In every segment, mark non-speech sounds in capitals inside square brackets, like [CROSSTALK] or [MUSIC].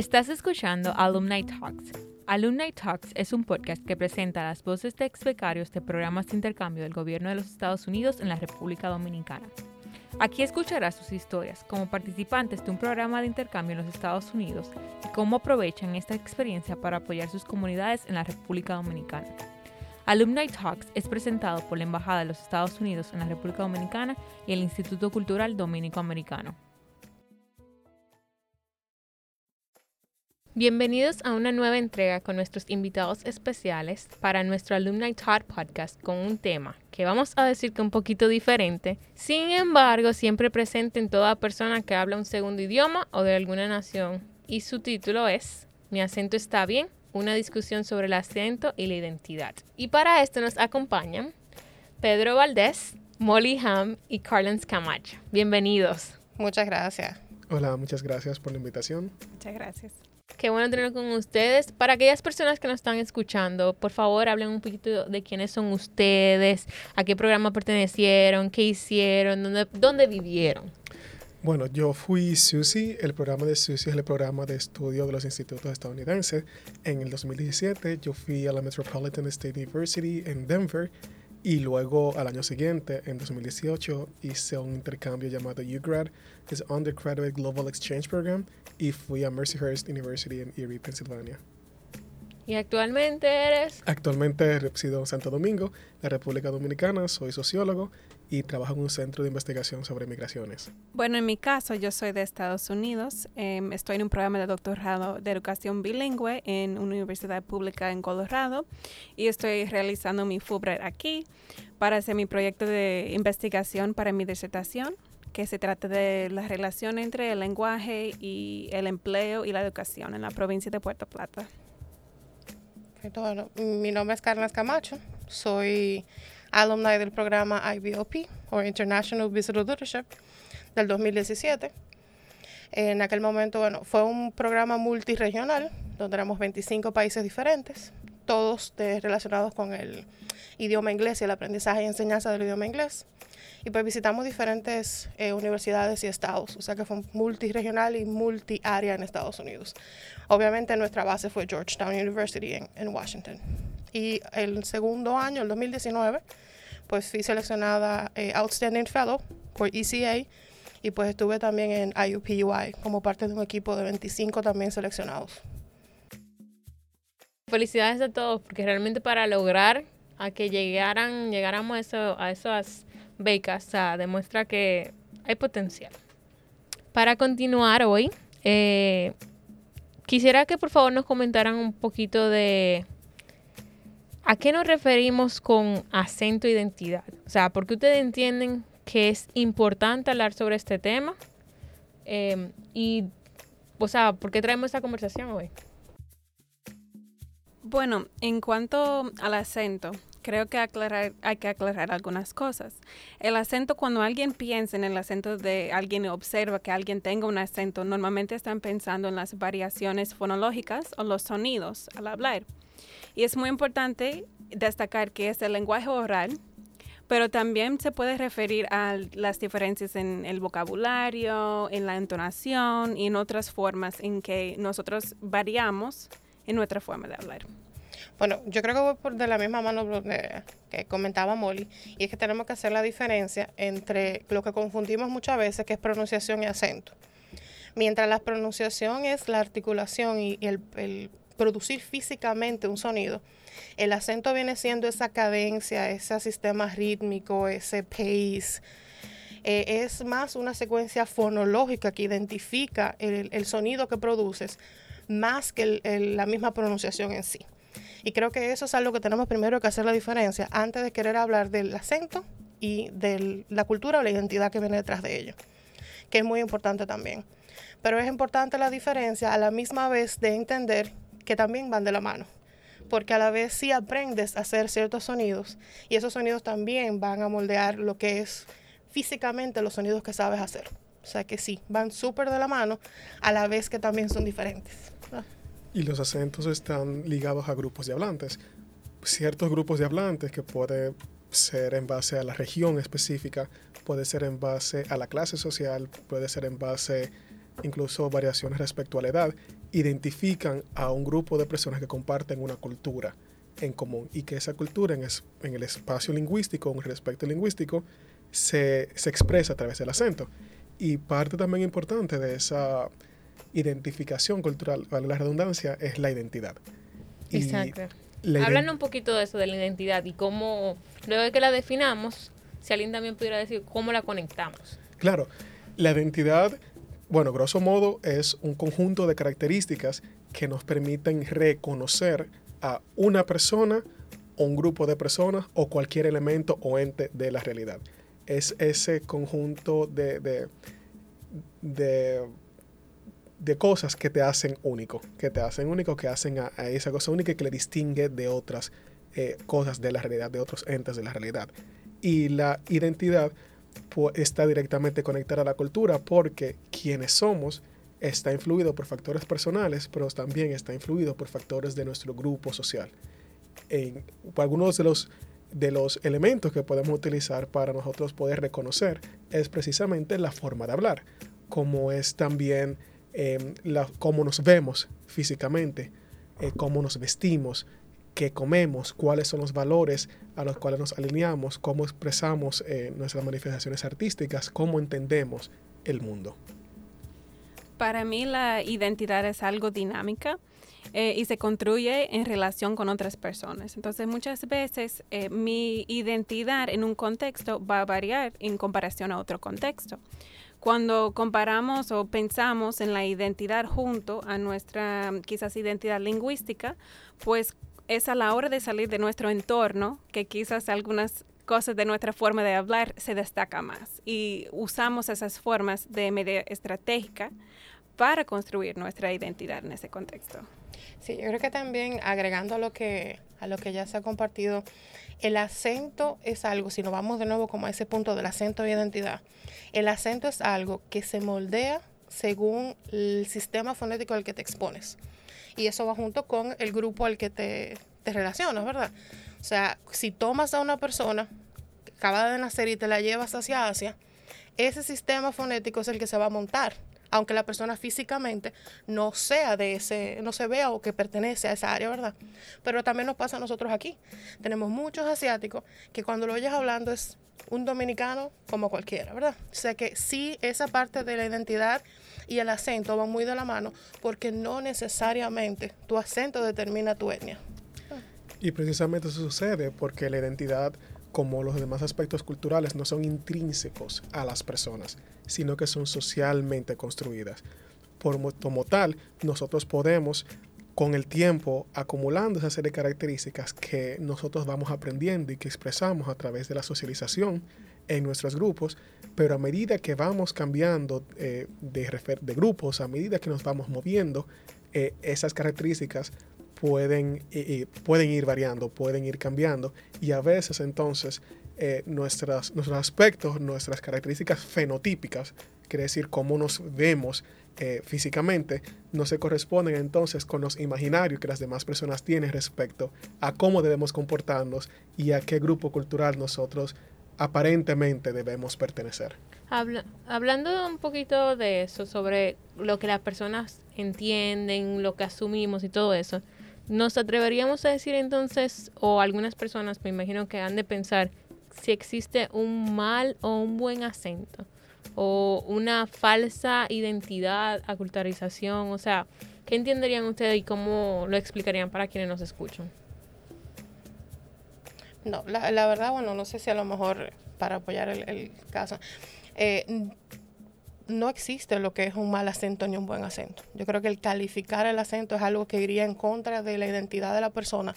Estás escuchando Alumni Talks. Alumni Talks es un podcast que presenta las voces de ex becarios de programas de intercambio del gobierno de los Estados Unidos en la República Dominicana. Aquí escucharás sus historias como participantes de un programa de intercambio en los Estados Unidos y cómo aprovechan esta experiencia para apoyar sus comunidades en la República Dominicana. Alumni Talks es presentado por la Embajada de los Estados Unidos en la República Dominicana y el Instituto Cultural Dominico Americano. Bienvenidos a una nueva entrega con nuestros invitados especiales para nuestro Alumni Talk podcast con un tema que vamos a decir que un poquito diferente, sin embargo siempre presente en toda persona que habla un segundo idioma o de alguna nación y su título es Mi acento está bien, una discusión sobre el acento y la identidad. Y para esto nos acompañan Pedro Valdés, Molly Ham y Carlens Camacho. Bienvenidos. Muchas gracias. Hola, muchas gracias por la invitación. Muchas gracias. Qué bueno tenerlo con ustedes. Para aquellas personas que nos están escuchando, por favor hablen un poquito de quiénes son ustedes, a qué programa pertenecieron, qué hicieron, dónde, dónde vivieron. Bueno, yo fui SUSY. El programa de SUSY es el programa de estudio de los institutos estadounidenses. En el 2017 yo fui a la Metropolitan State University en Denver y luego al año siguiente, en 2018, hice un intercambio llamado UGrad, que es Undergraduate Global Exchange Program, y fui a Mercyhurst University en Erie, Pensilvania. ¿Y actualmente eres? Actualmente resido en Santo Domingo, la República Dominicana, soy sociólogo y trabajo en un centro de investigación sobre migraciones. Bueno, en mi caso, yo soy de Estados Unidos. Em, estoy en un programa de doctorado de educación bilingüe en una universidad pública en Colorado y estoy realizando mi Fulbright aquí para hacer mi proyecto de investigación para mi disertación que se trata de la relación entre el lenguaje y el empleo y la educación en la provincia de Puerto Plata. Bueno, mi nombre es Carlos Camacho, soy alumni del programa IBOP, o International Visitor Leadership, del 2017. En aquel momento, bueno, fue un programa multiregional, donde éramos 25 países diferentes, todos relacionados con el idioma inglés y el aprendizaje y enseñanza del idioma inglés. Y pues visitamos diferentes eh, universidades y estados, o sea que fue multiregional y multiárea en Estados Unidos. Obviamente nuestra base fue Georgetown University en, en Washington. Y el segundo año, el 2019, pues fui seleccionada eh, Outstanding Fellow por ECA y pues estuve también en IUPUI como parte de un equipo de 25 también seleccionados. Felicidades a todos, porque realmente para lograr a que llegaran, llegáramos a, eso, a esas becas, o sea, demuestra que hay potencial. Para continuar hoy, eh, quisiera que por favor nos comentaran un poquito de a qué nos referimos con acento e identidad. O sea, ¿por qué ustedes entienden que es importante hablar sobre este tema? Eh, y, o sea, ¿por qué traemos esta conversación hoy? Bueno, en cuanto al acento, creo que hay que aclarar algunas cosas. El acento, cuando alguien piensa en el acento de alguien observa que alguien tenga un acento, normalmente están pensando en las variaciones fonológicas o los sonidos al hablar. Y es muy importante destacar que es el lenguaje oral, pero también se puede referir a las diferencias en el vocabulario, en la entonación y en otras formas en que nosotros variamos en nuestra forma de hablar. Bueno, yo creo que voy por de la misma mano que comentaba Molly, y es que tenemos que hacer la diferencia entre lo que confundimos muchas veces, que es pronunciación y acento. Mientras la pronunciación es la articulación y, el, producir físicamente un sonido, el acento viene siendo esa cadencia, ese sistema rítmico, ese pace. Eh, es más una secuencia fonológica que identifica el, sonido que produces, más que la misma pronunciación en sí. Y creo que eso es algo que tenemos primero que hacer la diferencia antes de querer hablar del acento y de la cultura o la identidad que viene detrás de ello, que es muy importante también. Pero es importante la diferencia a la misma vez de entender que también van de la mano, porque a la vez sí aprendes a hacer ciertos sonidos y esos sonidos también van a moldear lo que es físicamente los sonidos que sabes hacer. O sea que sí, van súper de la mano a la vez que también son diferentes. Y los acentos están ligados a grupos de hablantes. Ciertos grupos de hablantes que puede ser en base a la región específica, puede ser en base a la clase social, puede ser en base incluso variaciones respecto a la edad, identifican a un grupo de personas que comparten una cultura en común y que esa cultura en, es, en el espacio lingüístico, en el respecto lingüístico, se, se, expresa a través del acento. Y parte también importante de esa identificación cultural, vale la redundancia, es la identidad. Exacto. Hablando un poquito de eso, de la identidad y cómo, luego de que la definamos, si alguien también pudiera decir cómo la conectamos. Claro, la identidad, bueno, grosso modo, es un conjunto de características que nos permiten reconocer a una persona un grupo de personas o cualquier elemento o ente de la realidad. Es ese conjunto de, de, de, de cosas que te hacen único, que te hacen único, que hacen a, esa cosa única y que le distingue de otras eh, cosas de la realidad, de otros entes de la realidad. Y la identidad está directamente conectada a la cultura porque quienes somos está influido por factores personales, pero también está influido por factores de nuestro grupo social. En, algunos de los, de los elementos que podemos utilizar para nosotros poder reconocer es precisamente la forma de hablar, como es también eh, la, cómo nos vemos físicamente, eh, cómo nos vestimos, qué comemos, cuáles son los valores a los cuales nos alineamos, cómo expresamos eh, nuestras manifestaciones artísticas, cómo entendemos el mundo. Para mí la identidad es algo dinámica eh, y se construye en relación con otras personas. Entonces muchas veces eh, mi identidad en un contexto va a variar en comparación a otro contexto. Cuando comparamos o pensamos en la identidad junto a nuestra quizás identidad lingüística, pues es a la hora de salir de nuestro entorno que quizás algunas cosas de nuestra forma de hablar se destaca más y usamos esas formas de media estratégica para construir nuestra identidad en ese contexto. Sí, yo creo que también agregando a lo que, a lo que ya se ha compartido, el acento es algo, si nos vamos de nuevo como a ese punto del acento de identidad, el acento es algo que se moldea según el sistema fonético al que te expones. Y eso va junto con el grupo al que te, te relacionas, ¿verdad? O sea, si tomas a una persona que acaba de nacer y te la llevas hacia Asia, ese sistema fonético es el que se va a montar aunque la persona físicamente no sea de ese, no se vea o que pertenece a esa área, ¿verdad? Pero también nos pasa a nosotros aquí. Tenemos muchos asiáticos que cuando lo oyes hablando es un dominicano como cualquiera, ¿verdad? O sea que sí, esa parte de la identidad y el acento van muy de la mano porque no necesariamente tu acento determina tu etnia. Y precisamente eso sucede porque la identidad como los demás aspectos culturales, no son intrínsecos a las personas, sino que son socialmente construidas. Por, como tal, nosotros podemos, con el tiempo, acumulando esa serie de características que nosotros vamos aprendiendo y que expresamos a través de la socialización en nuestros grupos, pero a medida que vamos cambiando eh, de, grupos, a medida que nos vamos moviendo, eh, esas características pueden, pueden ir variando, pueden ir cambiando y a veces entonces eh, nuestras, nuestros aspectos, nuestras características fenotípicas, quiere decir cómo nos vemos eh, físicamente, no se corresponden entonces con los imaginarios que las demás personas tienen respecto a cómo debemos comportarnos y a qué grupo cultural nosotros aparentemente debemos pertenecer. hablando un poquito de eso, sobre lo que las personas entienden, lo que asumimos y todo eso, nos atreveríamos a decir entonces, o algunas personas me imagino que han de pensar, si existe un mal o un buen acento, o una falsa identidad, acultarización, o sea, ¿qué entenderían ustedes y cómo lo explicarían para quienes nos escuchan? No, la, la verdad, bueno, no sé si a lo mejor para apoyar el, caso, eh, no existe lo que es un mal acento ni un buen acento. Yo creo que el calificar el acento es algo que iría en contra de la identidad de la persona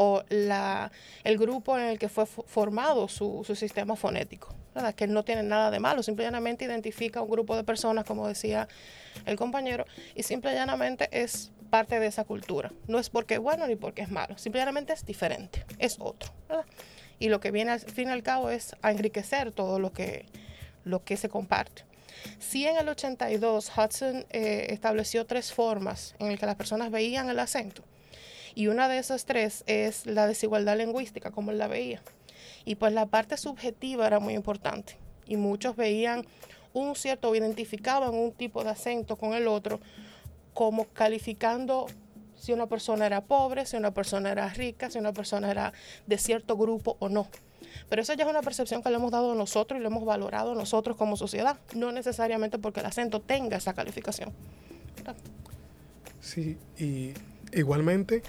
o la, el grupo en el que fue formado su, su sistema fonético, ¿verdad? que no tiene nada de malo, simplemente identifica un grupo de personas, como decía el compañero, y simple llanamente es parte de esa cultura. No es porque es bueno ni porque es malo, simplemente es diferente, es otro. ¿verdad? Y lo que viene al fin y al cabo es a enriquecer todo lo que, lo que se comparte. Sí, en el 82 Hudson eh, estableció tres formas en las que las personas veían el acento. Y una de esas tres es la desigualdad lingüística, como él la veía. Y pues la parte subjetiva era muy importante. Y muchos veían un cierto, o identificaban un tipo de acento con el otro, como calificando si una persona era pobre, si una persona era rica, si una persona era de cierto grupo o no. Pero eso ya es una percepción que le hemos dado a nosotros y lo hemos valorado nosotros como sociedad, no necesariamente porque el acento tenga esa calificación. Sí, y igualmente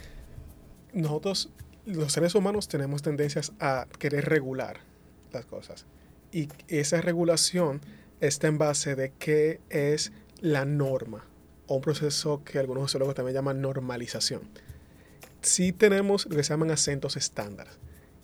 nosotros los seres humanos tenemos tendencias a querer regular las cosas. Y esa regulación está en base de qué es la norma, o un proceso que algunos sociólogos también llaman normalización. Sí tenemos lo que se llaman acentos estándar.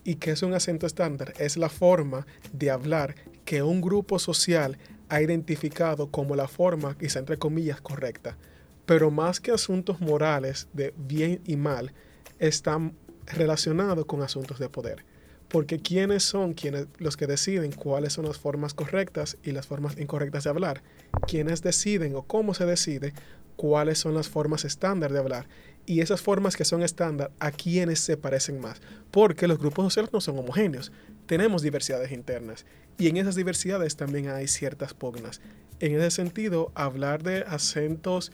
¿Y qué es un acento estándar? Es la forma de hablar que un grupo social ha identificado como la forma, quizá entre comillas, correcta. Pero más que asuntos morales de bien y mal, están relacionados con asuntos de poder. Porque quiénes son quienes, los que deciden cuáles son las formas correctas y las formas incorrectas de hablar. Quienes deciden o cómo se decide cuáles son las formas estándar de hablar. Y esas formas que son estándar, a quienes se parecen más. Porque los grupos sociales no son homogéneos. Tenemos diversidades internas. Y en esas diversidades también hay ciertas pugnas. En ese sentido, hablar de acentos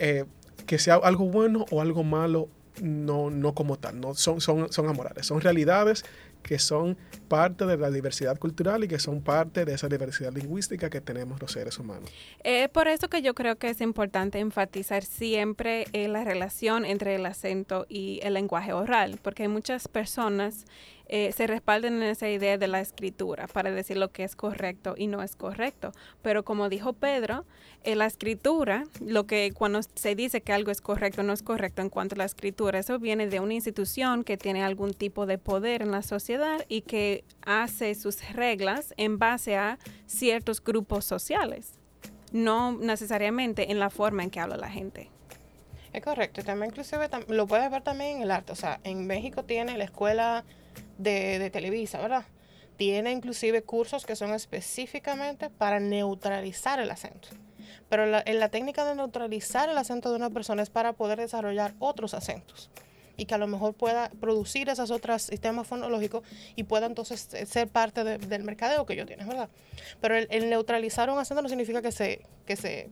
eh, que sea algo bueno o algo malo, no, no como tal, no, son, son, son amorales, son realidades que son parte de la diversidad cultural y que son parte de esa diversidad lingüística que tenemos los seres humanos. Es por eso que yo creo que es importante enfatizar siempre eh, la relación entre el acento y el lenguaje oral, porque hay muchas personas eh, se respaldan en esa idea de la escritura para decir lo que es correcto y no es correcto. Pero como dijo Pedro, en la escritura, lo que cuando se dice que algo es correcto o no es correcto en cuanto a la escritura, eso viene de una institución que tiene algún tipo de poder en la sociedad y que hace sus reglas en base a ciertos grupos sociales, no necesariamente en la forma en que habla la gente. Es correcto, también inclusive lo puedes ver también en el arte, o sea, en México tiene la escuela de, Televisa, ¿verdad? Tiene inclusive cursos que son específicamente para neutralizar el acento. Pero la, en la técnica de neutralizar el acento de una persona es para poder desarrollar otros acentos y que a lo mejor pueda producir esos otros sistemas fonológicos y pueda entonces ser parte del mercadeo que yo tienes, ¿verdad? Pero el, neutralizar un acento no significa que se, que se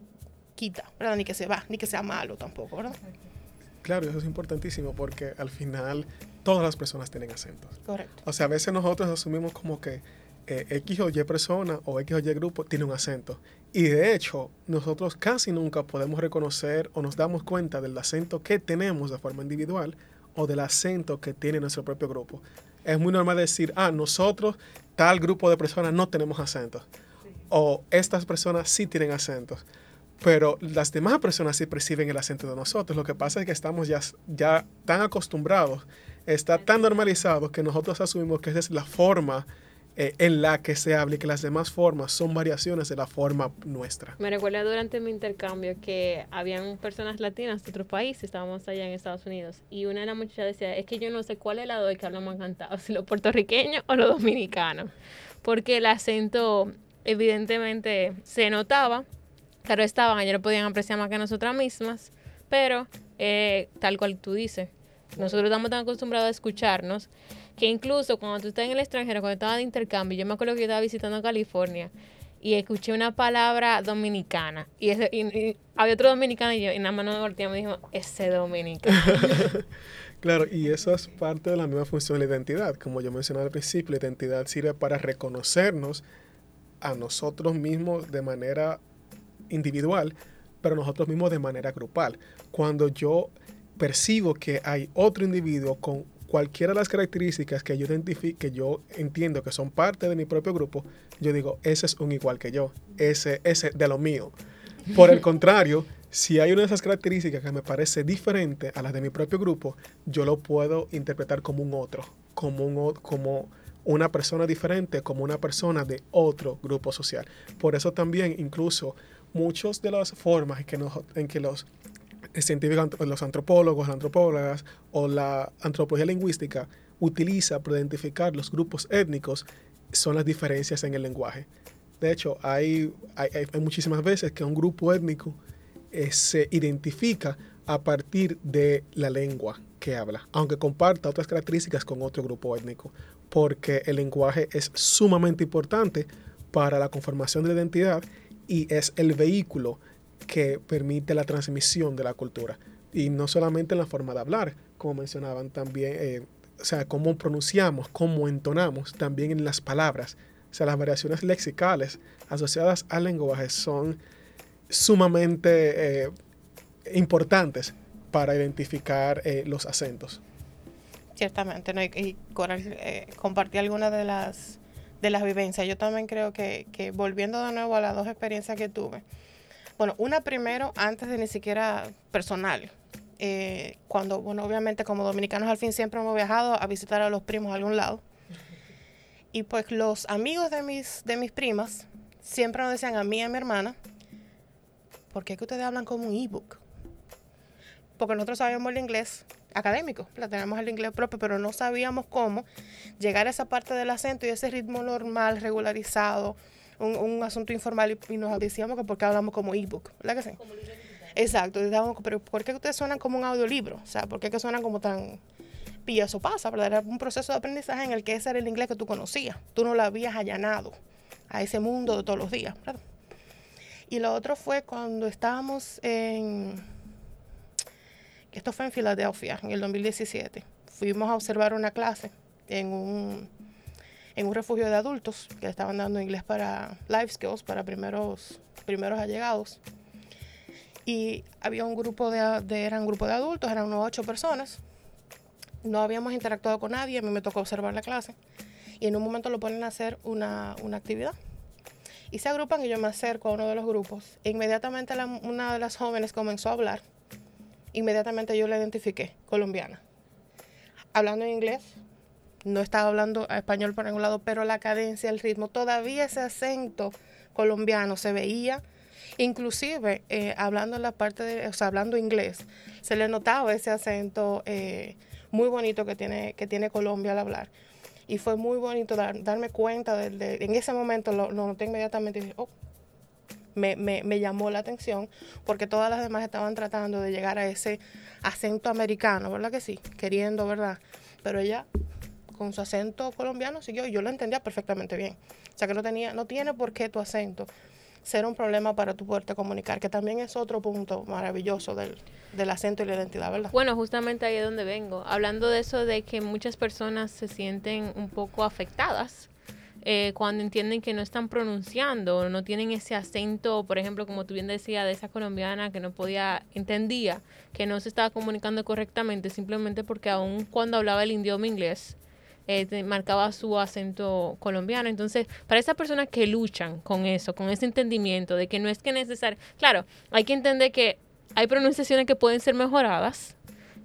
quita, ¿verdad? Ni que se va, ni que sea malo tampoco, ¿verdad? Claro, eso es importantísimo porque al final todas las personas tienen acentos. Correcto. O sea, a veces nosotros asumimos como que eh, X o Y persona o X o Y grupo tiene un acento. Y de hecho, nosotros casi nunca podemos reconocer o nos damos cuenta del acento que tenemos de forma individual o del acento que tiene nuestro propio grupo. Es muy normal decir, ah, nosotros, tal grupo de personas no tenemos acentos. O estas personas sí tienen acentos pero las demás personas sí perciben el acento de nosotros. Lo que pasa es que estamos ya, ya tan acostumbrados está tan normalizado que nosotros asumimos que esa es la forma eh, en la que se habla y que las demás formas son variaciones de la forma nuestra. Me recuerda durante mi intercambio que habían personas latinas de otros países, estábamos allá en Estados Unidos, y una de las muchachas decía, es que yo no sé cuál es el que hablamos cantado, si los puertorriqueños o los dominicanos, porque el acento evidentemente se notaba, claro estaban, ellos lo podían apreciar más que nosotras mismas, pero eh, tal cual tú dices, nosotros estamos tan acostumbrados a escucharnos que incluso cuando tú estás en el extranjero, cuando estaba de intercambio, yo me acuerdo que yo estaba visitando California y escuché una palabra dominicana y, había otro dominicano y yo y nada más no me me dijo, ese dominicano. [LAUGHS] claro, y eso es parte de la misma función de la identidad. Como yo mencionaba al principio, la identidad sirve para reconocernos a nosotros mismos de manera individual, pero nosotros mismos de manera grupal. Cuando yo percibo que hay otro individuo con cualquiera de las características que yo que yo entiendo que son parte de mi propio grupo, yo digo, ese es un igual que yo, ese, ese de lo mío. Por el [LAUGHS] contrario, si hay una de esas características que me parece diferente a las de mi propio grupo, yo lo puedo interpretar como un otro, como, un, como una persona diferente, como una persona de otro grupo social. Por eso también incluso muchas de las formas en que, los científicos, los antropólogos, las antropólogas o la antropología lingüística utiliza para identificar los grupos étnicos son las diferencias en el lenguaje. De hecho, hay, hay, muchísimas veces que un grupo étnico eh, se identifica a partir de la lengua que habla, aunque comparta otras características con otro grupo étnico, porque el lenguaje es sumamente importante para la conformación de la identidad y es el vehículo que permite la transmisión de la cultura. Y no solamente en la forma de hablar, como mencionaban también, eh, o sea, cómo pronunciamos, cómo entonamos, también en las palabras. O sea, las variaciones lexicales asociadas al lenguaje son sumamente eh, importantes para identificar eh, los acentos. Ciertamente, ¿no? y, y compartir algunas de las, de las vivencias. Yo también creo que, que volviendo de nuevo a las dos experiencias que tuve, bueno, una primero, antes de ni siquiera personal. Eh, cuando, bueno, obviamente como dominicanos al fin siempre hemos viajado a visitar a los primos a algún lado. Y pues los amigos de mis, de mis primas siempre nos decían a mí y a mi hermana, ¿por qué que ustedes hablan como un ebook? Porque nosotros sabíamos el inglés académico, la tenemos el inglés propio, pero no sabíamos cómo llegar a esa parte del acento y ese ritmo normal, regularizado, un, asunto informal y, nos decíamos que porque hablamos como ebook, ¿verdad que sí? Exacto, decíamos, pero ¿por qué ustedes suenan como un audiolibro? O sea, ¿por qué que suenan como tan... Y eso pasa, ¿verdad? Era un proceso de aprendizaje en el que ese era el inglés que tú conocías. Tú no lo habías allanado a ese mundo de todos los días, ¿verdad? Y lo otro fue cuando estábamos en... Esto fue en Filadelfia, en el 2017. Fuimos a observar una clase en un en un refugio de adultos que estaban dando inglés para life skills, para primeros, primeros allegados. Y había un grupo de, eran un grupo de adultos, eran unos ocho personas. No habíamos interactuado con nadie, a mí me tocó observar la clase. Y en un momento lo ponen a hacer una, actividad. Y se agrupan y yo me acerco a uno de los grupos. E inmediatamente una de las jóvenes comenzó a hablar. Inmediatamente yo la identifiqué, colombiana. Hablando en inglés, no estaba hablando español por ningún lado, pero la cadencia, el ritmo, todavía ese acento colombiano se veía, inclusive eh, hablando en la parte de, o sea, hablando inglés, se le notaba ese acento eh, muy bonito que tiene, que tiene Colombia al hablar. Y fue muy bonito darme cuenta, de, en ese momento lo, noté inmediatamente y dije, oh, me, me, me, llamó la atención porque todas las demás estaban tratando de llegar a ese acento americano, ¿verdad que sí? Queriendo, ¿verdad? Pero ella con su acento colombiano siguió y yo lo entendía perfectamente bien. O sea que no tenía, no tiene por qué tu acento ser un problema para tu poderte comunicar, que también es otro punto maravilloso del, del acento y la identidad, ¿verdad? Bueno, justamente ahí es donde vengo. Hablando de eso de que muchas personas se sienten un poco afectadas eh, cuando entienden que no están pronunciando, no tienen ese acento, por ejemplo, como tú bien decías, de esa colombiana que no podía, entendía que no se estaba comunicando correctamente, simplemente porque aún cuando hablaba el idioma inglés, eh, marcaba su acento colombiano. Entonces, para esas personas que luchan con eso, con ese entendimiento de que no es que necesario, claro, hay que entender que hay pronunciaciones que pueden ser mejoradas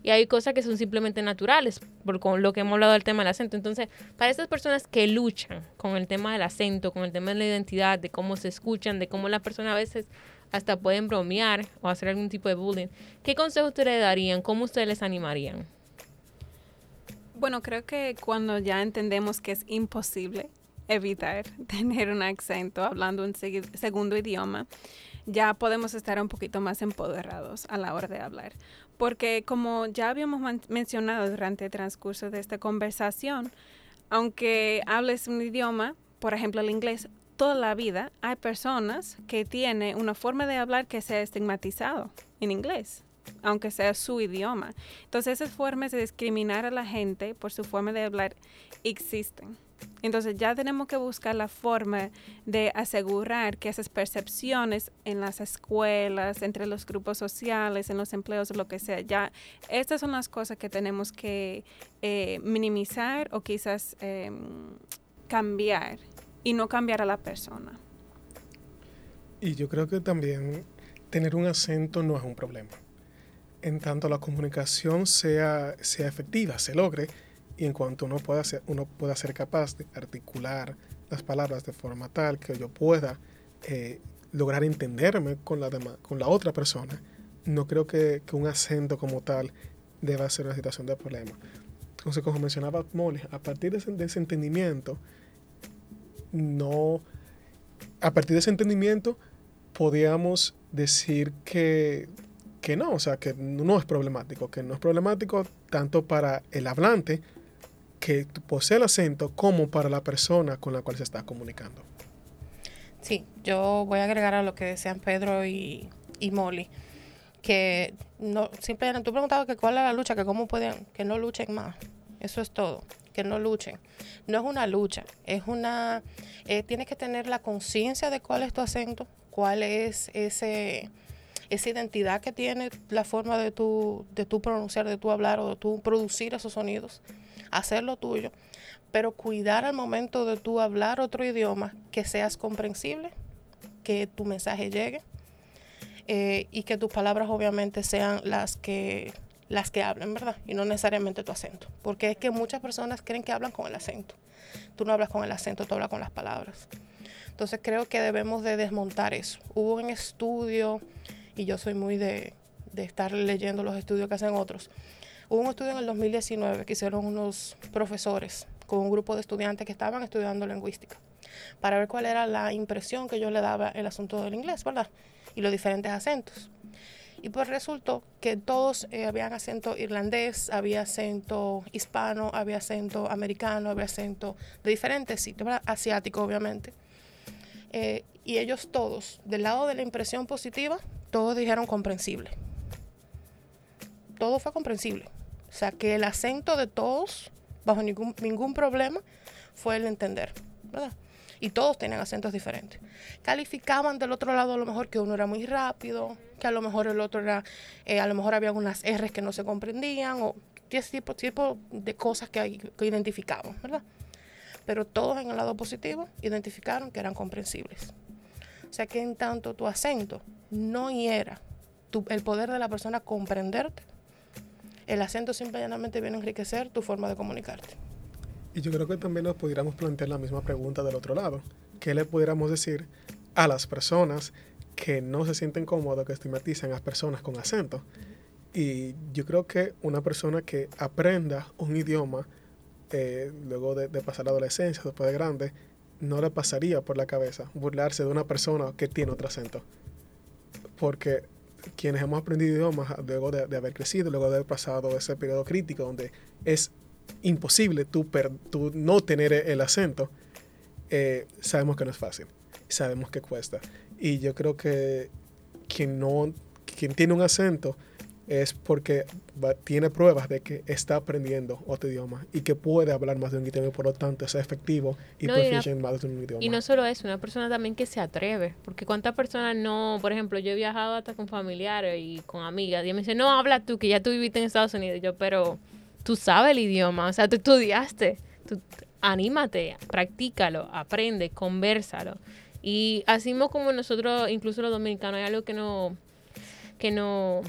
y hay cosas que son simplemente naturales, por con lo que hemos hablado del tema del acento. Entonces, para esas personas que luchan con el tema del acento, con el tema de la identidad, de cómo se escuchan, de cómo las personas a veces hasta pueden bromear o hacer algún tipo de bullying, ¿qué consejo ustedes darían? ¿Cómo ustedes les animarían? Bueno, creo que cuando ya entendemos que es imposible evitar [LAUGHS] tener un acento hablando un segundo idioma, ya podemos estar un poquito más empoderados a la hora de hablar. Porque como ya habíamos mencionado durante el transcurso de esta conversación, aunque hables un idioma, por ejemplo el inglés, toda la vida hay personas que tienen una forma de hablar que se ha estigmatizado en inglés aunque sea su idioma. Entonces esas formas de discriminar a la gente por su forma de hablar existen. Entonces ya tenemos que buscar la forma de asegurar que esas percepciones en las escuelas, entre los grupos sociales, en los empleos, lo que sea, ya estas son las cosas que tenemos que eh, minimizar o quizás em, cambiar y no cambiar a la persona. Y yo creo que también tener un acento no es un problema en tanto la comunicación sea, sea efectiva, se logre, y en cuanto uno pueda, ser, uno pueda ser capaz de articular las palabras de forma tal que yo pueda eh, lograr entenderme con la, con la otra persona, no creo que, un acento como tal deba ser una situación de problema. Entonces, como mencionaba Molly, a partir de ese, de ese entendimiento, no, a partir de ese entendimiento, podíamos decir que que no, o sea, que no es problemático, que no es problemático tanto para el hablante que posee el acento como para la persona con la cual se está comunicando. Sí, yo voy a agregar a lo que decían Pedro y, y Molly, que no, simplemente tú preguntabas que cuál es la lucha, que cómo pueden, que no luchen más. Eso es todo, que no luchen. No es una lucha, es una, eh, tienes que tener la conciencia de cuál es tu acento, cuál es ese, esa identidad que tiene la forma de tu, de tu pronunciar, de tu hablar o de tu producir esos sonidos, hacerlo tuyo, pero cuidar al momento de tu hablar otro idioma que seas comprensible, que tu mensaje llegue eh, y que tus palabras obviamente sean las que las que hablen, ¿verdad? Y no necesariamente tu acento, porque es que muchas personas creen que hablan con el acento. Tú no hablas con el acento, tú hablas con las palabras. Entonces creo que debemos de desmontar eso. Hubo un estudio, y yo soy muy de, de estar leyendo los estudios que hacen otros. Hubo un estudio en el 2019 que hicieron unos profesores con un grupo de estudiantes que estaban estudiando lingüística para ver cuál era la impresión que yo le daba el asunto del inglés, ¿verdad? Y los diferentes acentos. Y pues resultó que todos eh, habían acento irlandés, había acento hispano, había acento americano, había acento de diferentes sitios, asiático obviamente. Eh, y ellos todos, del lado de la impresión positiva, todos dijeron comprensible. Todo fue comprensible. O sea que el acento de todos, bajo ningún, ningún problema, fue el entender, ¿verdad? y todos tenían acentos diferentes. Calificaban del otro lado a lo mejor que uno era muy rápido, que a lo mejor el otro era, eh, a lo mejor había unas R's que no se comprendían o ese tipo, tipo de cosas que, identificamos, ¿verdad? Pero todos en el lado positivo identificaron que eran comprensibles. O sea que en tanto tu acento no hiera el poder de la persona comprenderte, el acento simplemente viene a enriquecer tu forma de comunicarte. Y yo creo que también nos pudiéramos plantear la misma pregunta del otro lado. ¿Qué le pudiéramos decir a las personas que no se sienten cómodas, que estigmatizan a personas con acento? Y yo creo que una persona que aprenda un idioma eh, luego de, pasar la adolescencia, después de grande, no le pasaría por la cabeza burlarse de una persona que tiene otro acento. Porque quienes hemos aprendido idiomas luego de, haber crecido, luego de haber pasado ese periodo crítico donde es imposible tú, no tener el acento, eh, sabemos que no es fácil, sabemos que cuesta. Y yo creo que quien, no, quien tiene un acento es porque tiene pruebas de que está aprendiendo otro idioma y que puede hablar más de un idioma y por lo tanto es efectivo y no, más de un idioma. Y no solo eso, una persona también que se atreve, porque cuántas personas no, por ejemplo, yo he viajado hasta con familiares y con amigas y me dicen, no, habla tú, que ya tú viviste en Estados Unidos, yo, pero tú sabes el idioma, o sea, tú estudiaste, tú, anímate, practícalo, aprende, conversalo. Y así como nosotros, incluso los dominicanos, hay algo que no, que no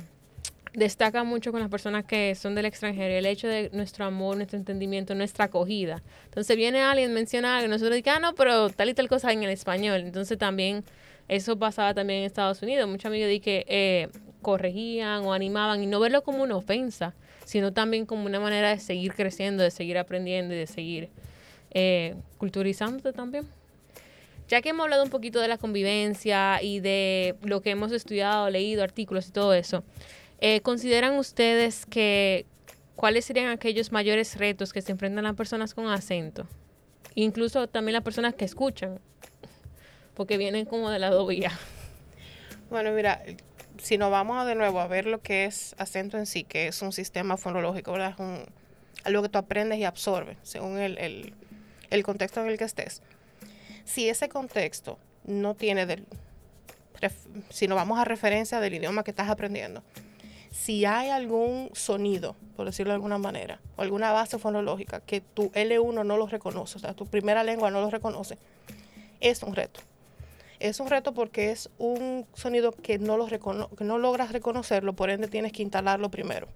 destaca mucho con las personas que son del extranjero, el hecho de nuestro amor, nuestro entendimiento, nuestra acogida. Entonces viene alguien, menciona algo, nosotros decimos, ah, no, pero tal y tal cosa en el español. Entonces también, eso pasaba también en Estados Unidos. Muchos amigos di que eh, corregían o animaban y no verlo como una ofensa, sino también como una manera de seguir creciendo, de seguir aprendiendo y de seguir eh, culturizándote también. Ya que hemos hablado un poquito de la convivencia y de lo que hemos estudiado, leído, artículos y todo eso, eh, ¿consideran ustedes que cuáles serían aquellos mayores retos que se enfrentan las personas con acento? Incluso también las personas que escuchan, porque vienen como de la vía. Bueno, mira, si nos vamos de nuevo a ver lo que es acento en sí, que es un sistema fonológico, ¿verdad? Es algo que tú aprendes y absorbes según el, el, contexto en el que estés. Si ese contexto no tiene del, si nos vamos a referencia del idioma que estás aprendiendo, si hay algún sonido, por decirlo de alguna manera, o alguna base fonológica que tu L1 no lo reconoce, o sea, tu primera lengua no lo reconoce, es un reto. Es un reto porque es un sonido que no, lo que no logras reconocerlo, por ende tienes que instalarlo primero.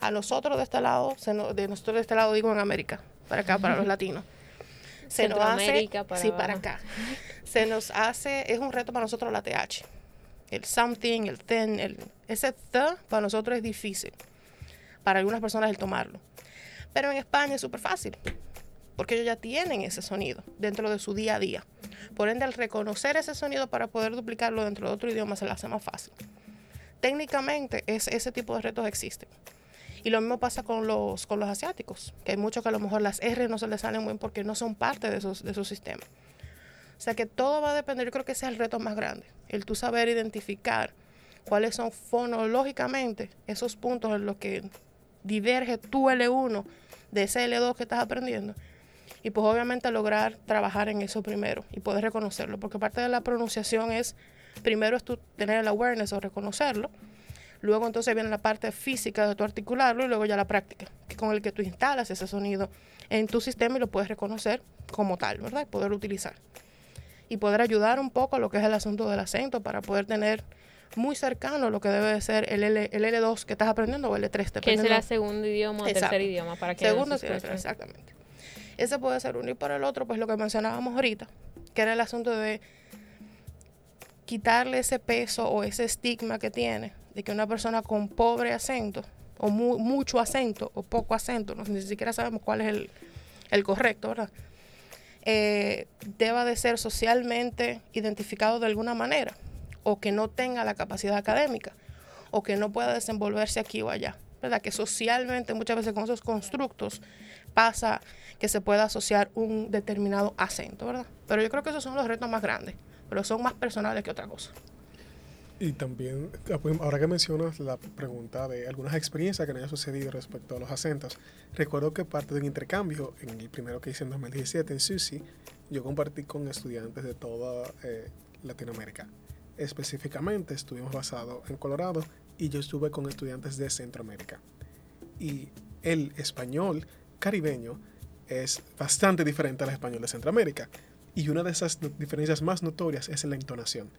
A nosotros de este lado, de nosotros de este lado digo en América, para acá, para los [LAUGHS] latinos. Se nos hace, para sí, para acá. Se nos hace, es un reto para nosotros la TH. El something, el ten, el, ese th para nosotros es difícil. Para algunas personas el tomarlo. Pero en España es súper fácil porque ellos ya tienen ese sonido dentro de su día a día. Por ende, al reconocer ese sonido para poder duplicarlo dentro de otro idioma se le hace más fácil. Técnicamente, es, ese tipo de retos existen. Y lo mismo pasa con los, con los asiáticos, que hay muchos que a lo mejor las R no se les salen muy bien porque no son parte de, esos, de su sistema. O sea que todo va a depender, yo creo que ese es el reto más grande, el tú saber identificar cuáles son fonológicamente esos puntos en los que diverge tu L1 de ese L2 que estás aprendiendo. Y pues obviamente lograr trabajar en eso primero y poder reconocerlo, porque parte de la pronunciación es, primero es tú tener el awareness o reconocerlo, luego entonces viene la parte física de tu articularlo y luego ya la práctica, que con el que tú instalas ese sonido en tu sistema y lo puedes reconocer como tal, ¿verdad? Y poder utilizar. Y poder ayudar un poco a lo que es el asunto del acento para poder tener muy cercano a lo que debe de ser el, L, el L2 que estás aprendiendo o el L3. Que es el segundo idioma o tercer idioma para que Segundo, exactamente. Ese puede ser uno. Y por el otro, pues lo que mencionábamos ahorita, que era el asunto de quitarle ese peso o ese estigma que tiene de que una persona con pobre acento o mucho acento o poco acento, no, ni siquiera sabemos cuál es el, el correcto, ¿verdad? Eh, deba de ser socialmente identificado de alguna manera o que no tenga la capacidad académica o que no pueda desenvolverse aquí o allá. ¿verdad? Que socialmente muchas veces con esos constructos pasa que se pueda asociar un determinado acento, ¿verdad? Pero yo creo que esos son los retos más grandes, pero son más personales que otra cosa. Y también, ahora que mencionas la pregunta de algunas experiencias que me hayan sucedido respecto a los acentos, recuerdo que parte del intercambio, en el primero que hice en 2017 en SUSI, yo compartí con estudiantes de toda eh, Latinoamérica. Específicamente estuvimos basados en Colorado y yo estuve con estudiantes de Centroamérica. Y el español caribeño es bastante diferente al español de Centroamérica. Y una de esas diferencias más notorias es la entonación,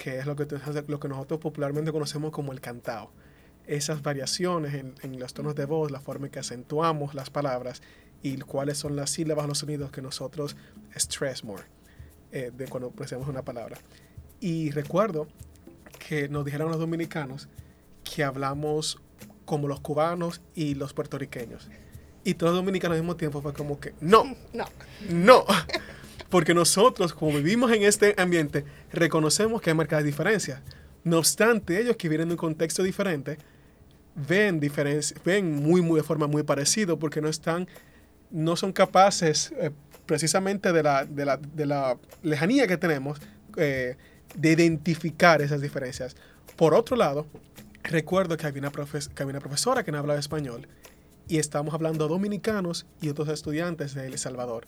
que es lo que, lo que nosotros popularmente conocemos como el cantao. Esas variaciones en, los tonos de voz, la forma en que acentuamos las palabras y cuáles son las sílabas, los sonidos que nosotros stress more eh, de cuando pronunciamos una palabra. Y recuerdo que nos dijeron los dominicanos que hablamos como los cubanos y los puertorriqueños. Y todos los dominicanos al mismo tiempo fue como que, no, [LAUGHS] no, no. [LAUGHS] Porque nosotros, como vivimos en este ambiente, reconocemos que hay marcadas diferencias. No obstante, ellos que vienen de un contexto diferente, ven ven muy, muy de forma muy parecida porque no están, no son capaces, eh, precisamente de la, de, la, de la, lejanía que tenemos, eh, de identificar esas diferencias. Por otro lado, recuerdo que había una, profesora que no hablaba español y estábamos hablando a dominicanos y otros estudiantes de El Salvador.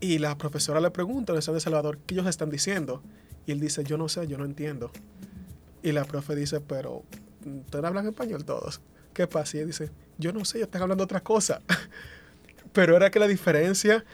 Y la profesora le pregunta a de Salvador qué ellos están diciendo. Y él dice, yo no sé, yo no entiendo. Y la profe dice, pero ustedes hablan español todos. ¿Qué pasa? Y él dice, yo no sé, ellos están hablando otra cosa. [LAUGHS] pero era que la diferencia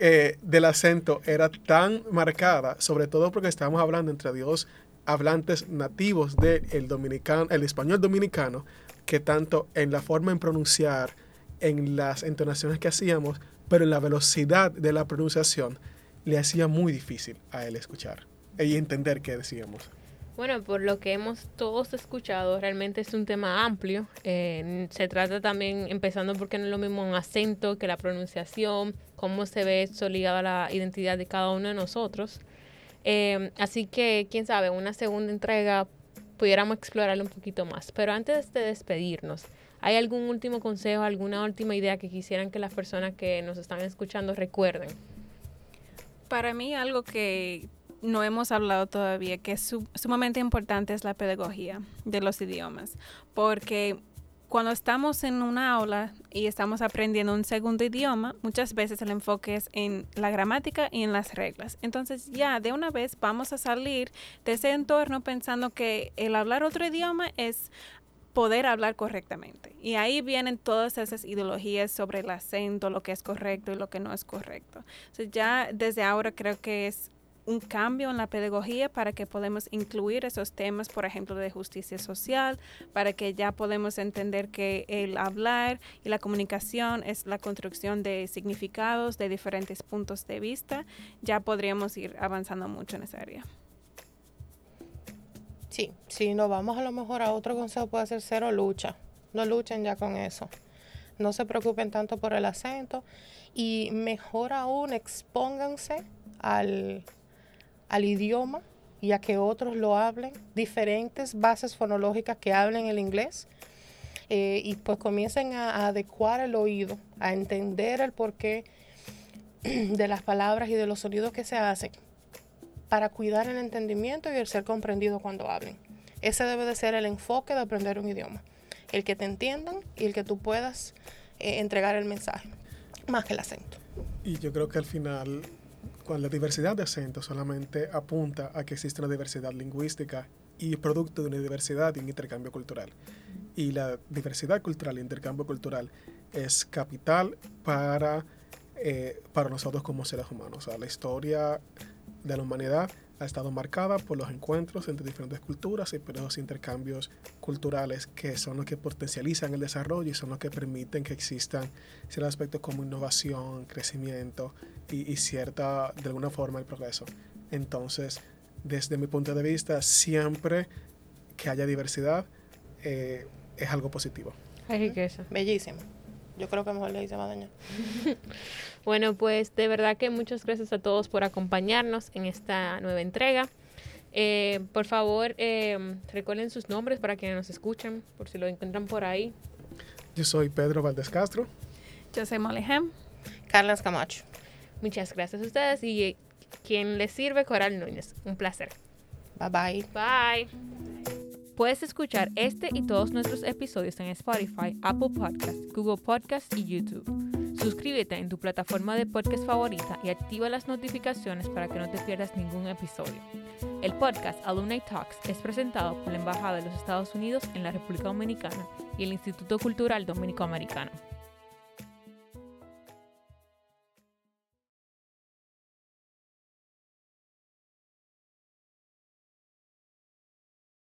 eh, del acento era tan marcada, sobre todo porque estábamos hablando entre dos hablantes nativos del dominicano, el español dominicano, que tanto en la forma en pronunciar, en las entonaciones que hacíamos, pero la velocidad de la pronunciación, le hacía muy difícil a él escuchar y entender qué decíamos. Bueno, por lo que hemos todos escuchado, realmente es un tema amplio. Eh, se trata también, empezando porque no es lo mismo un acento que la pronunciación, cómo se ve eso ligado a la identidad de cada uno de nosotros. Eh, así que, quién sabe, una segunda entrega pudiéramos explorarlo un poquito más. Pero antes de despedirnos, ¿hay algún último consejo, alguna última idea que quisieran que las personas que nos están escuchando recuerden? Para mí algo que no hemos hablado todavía, que es sumamente importante, es la pedagogía de los idiomas, porque cuando estamos en una aula y estamos aprendiendo un segundo idioma, muchas veces el enfoque es en la gramática y en las reglas. Entonces ya de una vez vamos a salir de ese entorno pensando que el hablar otro idioma es poder hablar correctamente. Y ahí vienen todas esas ideologías sobre el acento, lo que es correcto y lo que no es correcto. Entonces ya desde ahora creo que es un cambio en la pedagogía para que podamos incluir esos temas, por ejemplo, de justicia social, para que ya podemos entender que el hablar y la comunicación es la construcción de significados de diferentes puntos de vista, ya podríamos ir avanzando mucho en esa área. Sí, si nos vamos a lo mejor a otro consejo puede ser cero lucha. No luchen ya con eso. No se preocupen tanto por el acento y mejor aún expónganse al, al idioma y a que otros lo hablen, diferentes bases fonológicas que hablen el inglés. Eh, y pues comiencen a, adecuar el oído, a entender el porqué [CLEARS THROAT] de las palabras y de los sonidos que se hacen para cuidar el entendimiento y el ser comprendido cuando hablen. Ese debe de ser el enfoque de aprender un idioma. El que te entiendan y el que tú puedas eh, entregar el mensaje, más que el acento. Y yo creo que al final, cuando la diversidad de acentos solamente apunta a que existe una diversidad lingüística y producto de una diversidad y un intercambio cultural. Y la diversidad cultural e intercambio cultural es capital para, eh, para nosotros como seres humanos. O sea, la historia de la humanidad ha estado marcada por los encuentros entre diferentes culturas y por esos intercambios culturales que son los que potencializan el desarrollo y son los que permiten que existan ciertos aspectos como innovación, crecimiento y, y cierta, de alguna forma, el progreso. Entonces, desde mi punto de vista, siempre que haya diversidad eh, es algo positivo. Hay riqueza. Bellísimo. Yo creo que mejor le hice más daño. [LAUGHS] Bueno, pues de verdad que muchas gracias a todos por acompañarnos en esta nueva entrega. Eh, por favor, eh, recuerden sus nombres para quienes nos escuchan, por si lo encuentran por ahí. Yo soy Pedro Valdés Castro. Yo soy Molly Hem. Carlas Camacho. Muchas gracias a ustedes y eh, quien les sirve, Coral Núñez. Un placer. Bye bye. Bye. Puedes escuchar este y todos nuestros episodios en Spotify, Apple Podcasts, Google Podcasts y YouTube. Suscríbete en tu plataforma de podcast favorita y activa las notificaciones para que no te pierdas ningún episodio. El podcast Alumni Talks es presentado por la Embajada de los Estados Unidos en la República Dominicana y el Instituto Cultural Dominico-Americano.